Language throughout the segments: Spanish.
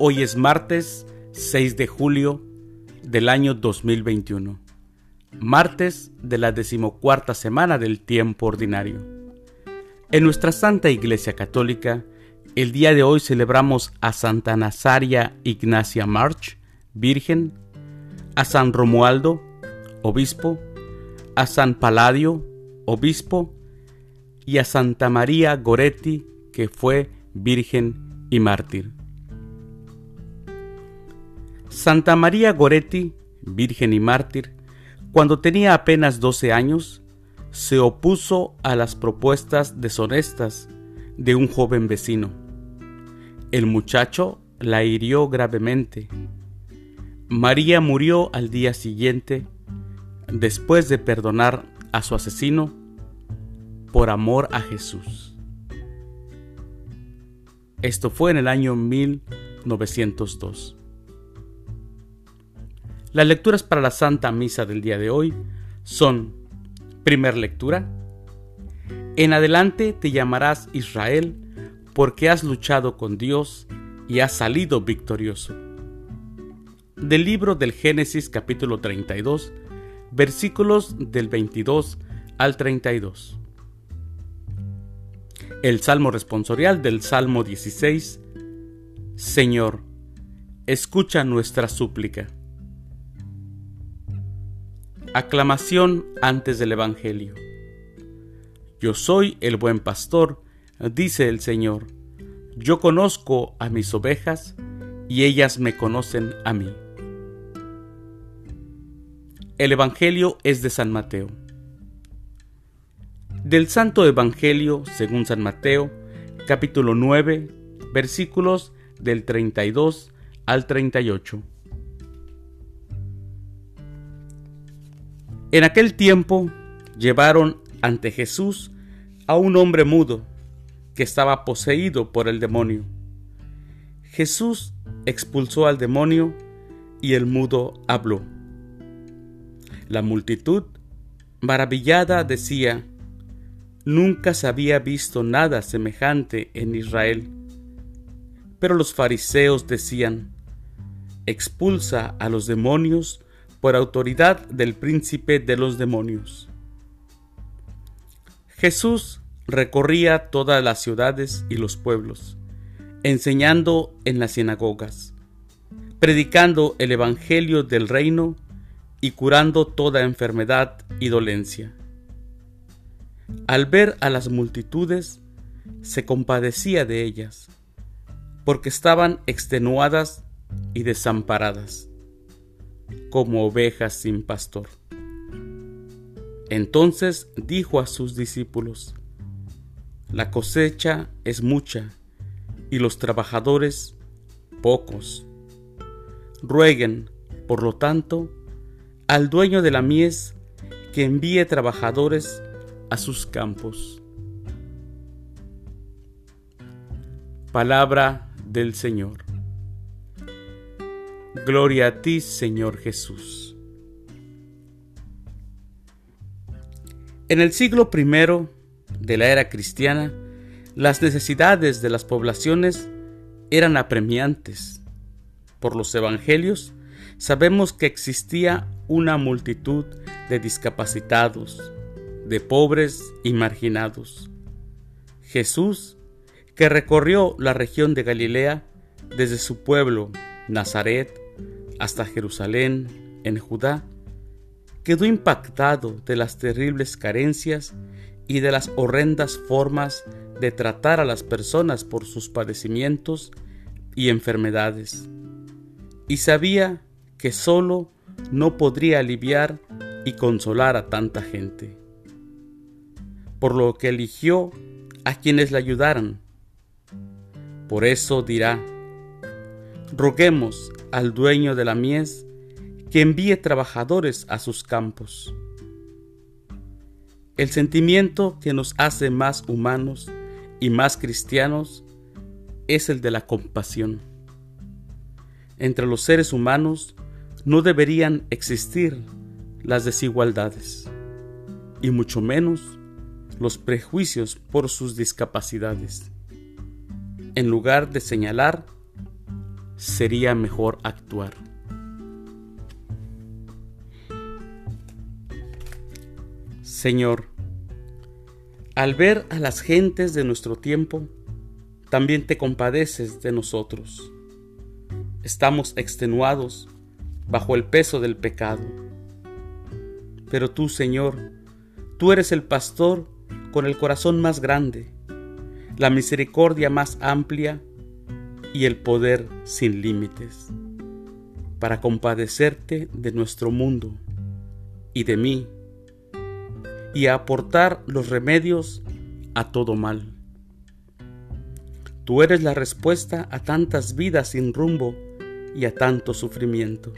Hoy es martes 6 de julio del año 2021, martes de la decimocuarta semana del tiempo ordinario. En nuestra Santa Iglesia Católica, el día de hoy celebramos a Santa Nazaria Ignacia March, Virgen, a San Romualdo, Obispo, a San Paladio, Obispo, y a Santa María Goretti, que fue Virgen y Mártir. Santa María Goretti, virgen y mártir, cuando tenía apenas 12 años, se opuso a las propuestas deshonestas de un joven vecino. El muchacho la hirió gravemente. María murió al día siguiente, después de perdonar a su asesino por amor a Jesús. Esto fue en el año 1902. Las lecturas para la Santa Misa del día de hoy son, primer lectura, en adelante te llamarás Israel porque has luchado con Dios y has salido victorioso. Del libro del Génesis capítulo 32, versículos del 22 al 32. El Salmo responsorial del Salmo 16. Señor, escucha nuestra súplica. Aclamación antes del Evangelio. Yo soy el buen pastor, dice el Señor. Yo conozco a mis ovejas y ellas me conocen a mí. El Evangelio es de San Mateo. Del Santo Evangelio, según San Mateo, capítulo 9, versículos del 32 al 38. En aquel tiempo llevaron ante Jesús a un hombre mudo que estaba poseído por el demonio. Jesús expulsó al demonio y el mudo habló. La multitud, maravillada, decía, Nunca se había visto nada semejante en Israel. Pero los fariseos decían, Expulsa a los demonios por autoridad del príncipe de los demonios. Jesús recorría todas las ciudades y los pueblos, enseñando en las sinagogas, predicando el Evangelio del reino y curando toda enfermedad y dolencia. Al ver a las multitudes, se compadecía de ellas, porque estaban extenuadas y desamparadas como ovejas sin pastor. Entonces dijo a sus discípulos, La cosecha es mucha y los trabajadores pocos. Rueguen, por lo tanto, al dueño de la mies que envíe trabajadores a sus campos. Palabra del Señor. Gloria a ti, Señor Jesús. En el siglo I de la era cristiana, las necesidades de las poblaciones eran apremiantes. Por los evangelios, sabemos que existía una multitud de discapacitados, de pobres y marginados. Jesús, que recorrió la región de Galilea desde su pueblo, Nazaret, hasta Jerusalén, en Judá, quedó impactado de las terribles carencias y de las horrendas formas de tratar a las personas por sus padecimientos y enfermedades, y sabía que solo no podría aliviar y consolar a tanta gente, por lo que eligió a quienes le ayudaran. Por eso dirá, roguemos al dueño de la mies que envíe trabajadores a sus campos. El sentimiento que nos hace más humanos y más cristianos es el de la compasión. Entre los seres humanos no deberían existir las desigualdades, y mucho menos los prejuicios por sus discapacidades. En lugar de señalar, sería mejor actuar. Señor, al ver a las gentes de nuestro tiempo, también te compadeces de nosotros. Estamos extenuados bajo el peso del pecado. Pero tú, Señor, tú eres el pastor con el corazón más grande, la misericordia más amplia y el poder sin límites, para compadecerte de nuestro mundo y de mí, y aportar los remedios a todo mal. Tú eres la respuesta a tantas vidas sin rumbo y a tanto sufrimiento.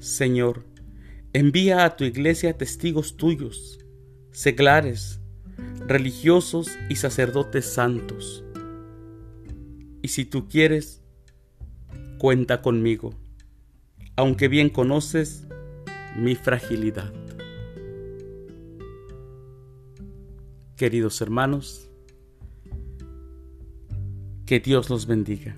Señor, envía a tu iglesia testigos tuyos, seglares, religiosos y sacerdotes santos. Y si tú quieres, cuenta conmigo, aunque bien conoces mi fragilidad. Queridos hermanos, que Dios los bendiga.